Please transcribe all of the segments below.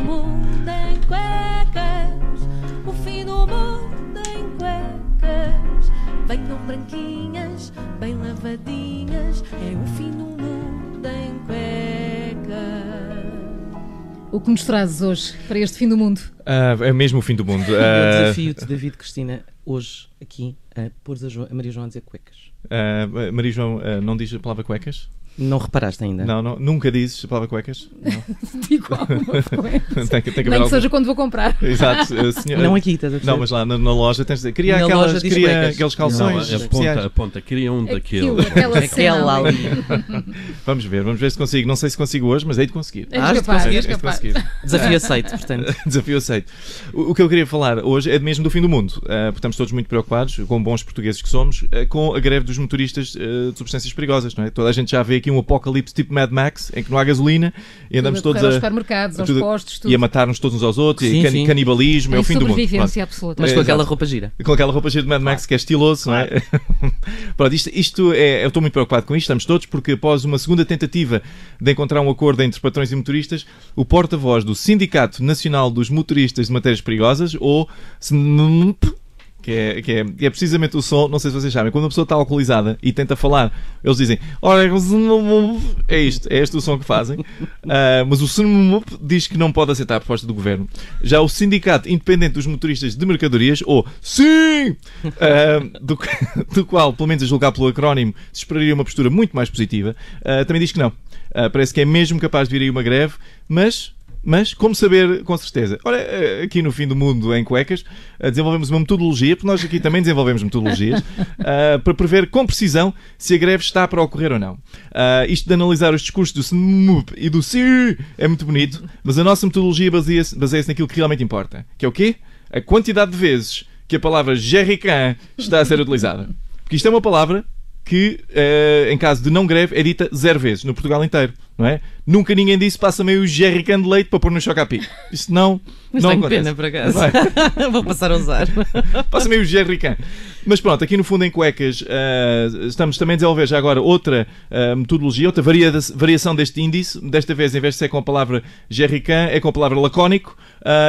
mundo em cuecas, o fim do mundo em cuecas. Venham branquinhas, bem lavadinhas, é o fim do mundo em cuecas. O que nos trazes hoje para este fim do mundo? Ah, é mesmo o fim do mundo. Eu Ah, desafio-te, David Cristina, hoje aqui a pôr a, Jo- a Maria João a dizer cuecas. ah, Maria João, ah, não diz a palavra cuecas? Não reparaste ainda? Não, não, nunca dizes a palavra cuecas? Não. Digo alguma tem, que- tem que Nem que algum... seja quando vou comprar. Exato, ah, senhora- Não aqui, estás a perceber? Não, mas lá na, na loja tens de dizer. Queria, Na aquelas, queria aqueles Não, calções aponta, especiais. aponta, queria um Aquilo, daqueles. aquela ali. Vamos ver, vamos ver se consigo. Não sei se consigo hoje, mas hei de conseguir. És de capaz, és de conseguir. Desafio aceito, portanto. Desafio aceito. O, o que eu queria falar hoje é mesmo do fim do mundo. Uh, porque estamos todos muito preocupados, com bons portugueses que somos, uh, com a greve dos motoristas uh, de substâncias perigosas. Não é? Toda a gente já vê aqui um apocalipse tipo Mad Max, em que não há gasolina e andamos a todos aos a, supermercados, aos tudo- postos, tudo. e a matar-nos todos uns aos outros, Sim, e can- canibalismo, é o fim do mundo. Absoluta. Mas É, com aquela exato. roupa gira. Com aquela roupa cheia de Mad Max que é estiloso, não é? Pronto, isto, isto é. Eu estou muito preocupado com isto, estamos todos, porque após uma segunda tentativa de encontrar um acordo entre patrões e motoristas, o porta-voz do Sindicato Nacional dos Motoristas de Matérias Perigosas, ou SNMP, que é, que, é, que é precisamente o som, não sei se vocês sabem, quando uma pessoa está alcoolizada e tenta falar, eles dizem "Ora, é isto, é este o som que fazem. Ah, mas o SNMP diz que não pode aceitar a proposta do governo. Já o Sindicato Independente dos Motoristas de Mercadorias, ou SIM, ah, do, do qual, pelo menos a julgar pelo acrónimo, se esperaria uma postura muito mais positiva, ah, também diz que não. Parece que é mesmo capaz de vir aí uma greve, mas mas, como saber com certeza? Ora, eh, aqui no fim do mundo em cuecas, eh, desenvolvemos uma metodologia, porque nós aqui também desenvolvemos metodologias, ah, para prever com precisão se a greve está para ocorrer ou não. Ah, isto de analisar os discursos do SNMUP e do SI é muito bonito, mas a nossa metodologia baseia-se baseia naquilo que realmente importa, que é o quê? A quantidade de vezes que a palavra jerrycan está a ser utilizada. Porque isto é uma palavra que, eh, em caso de não greve, é dita zero vezes no Portugal inteiro, não é? Nunca ninguém disse passa meio jerrycan de leite para pôr no chocapic. Isso não, Mas não tenho acontece. pena, por acaso. Vou passar a usar. Passa meio jerrycan. Mas pronto, aqui no fundo em cuecas eh, estamos também a desenvolver já agora outra eh, metodologia, outra varia- variação deste índice. Desta vez, em vez de ser com a palavra jerrycan, é com a palavra lacónico.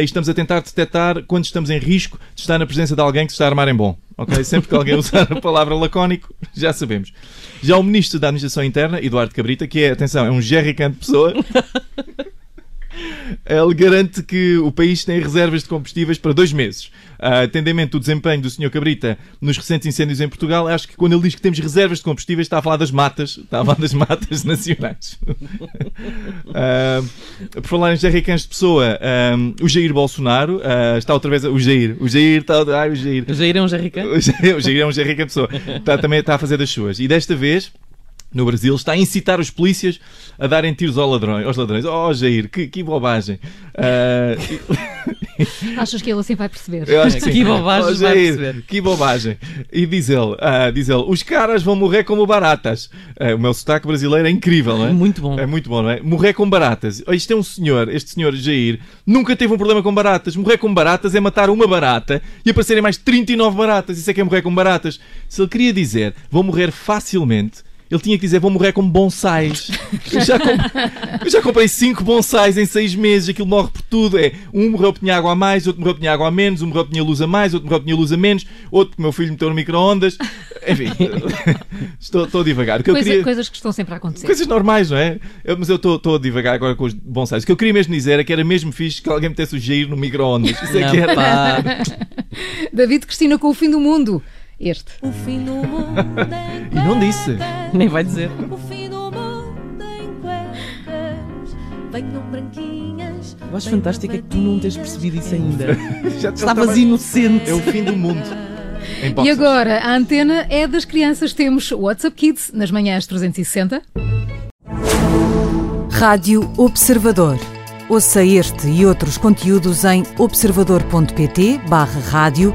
e estamos a tentar detectar quando estamos em risco de estar na presença de alguém que se está a armar em bom. Ok? Sempre que alguém usar a palavra lacónico, já sabemos. Já o Ministro da Administração Interna, Eduardo Cabrita, que é, atenção, é um jerrycan de pessoa, ele garante que o país tem reservas de combustíveis para dois meses. Ah, atendimento do desempenho do Sr. Cabrita nos recentes incêndios em Portugal, acho que quando ele diz que temos reservas de combustíveis, está a falar das matas, está a falar das matas nacionais. Ah, por falar em jerrycans de pessoa, ah, o Jair Bolsonaro ah, está outra vez. a- O Jair, o Jair está. Ai, o Jair. Já irão já rica? O Jair, o Jair é um jerrycan de pessoa. Está, também está a fazer das suas. E desta vez. No Brasil, está a incitar os polícias a darem tiros ao ladrão, aos ladrões. Oh, Jair, que, que bobagem. Ah, Achas que ele assim vai perceber? eu acho que, Que bobagem Oh, vai Jair, perceber. Que bobagem. E diz ele, ah, diz ele, os caras vão morrer como baratas. Ah, o meu sotaque brasileiro é incrível, não é? Muito bom. É muito bom, não é? Morrer com baratas. Oh, Isto é um senhor, este senhor Jair, nunca teve um problema com baratas. Morrer com baratas é matar uma barata e aparecerem mais 39 baratas. Isso é que é morrer com baratas. Se ele queria dizer, vou morrer facilmente, ele tinha que dizer, vou morrer com bonsais. Eu já, comp- eu já comprei 5 bonsais em 6 meses, aquilo morre por tudo. É, um morreu porque tinha água a mais, outro morreu porque tinha água a menos, um morreu porque tinha luz a mais, outro morreu porque tinha luz a menos, outro porque o meu filho meteu no micro-ondas. Enfim, estou, estou eu Coisa- queria... Coisas que estão sempre a acontecer. Coisas normais, não é? Eu- mas eu estou a divagar agora com os bonsais. O que eu queria mesmo dizer é que era mesmo fixe que alguém metesse o Jair no micro-ondas. Isso é que era. David Cristina com o fim do mundo. Este. O fim do mundo em E não disse. Nem vai dizer. O fim do mundo em cuecas. Venham branquinhas. Eu acho fantástico é que tu não tens percebido isso ainda. Já Estavas inocente. É o fim do mundo. E agora, a antena é das crianças. Temos o WhatsApp Kids nas manhãs 360. Rádio Observador. Ouça este e outros conteúdos em observador.pt/barra rádio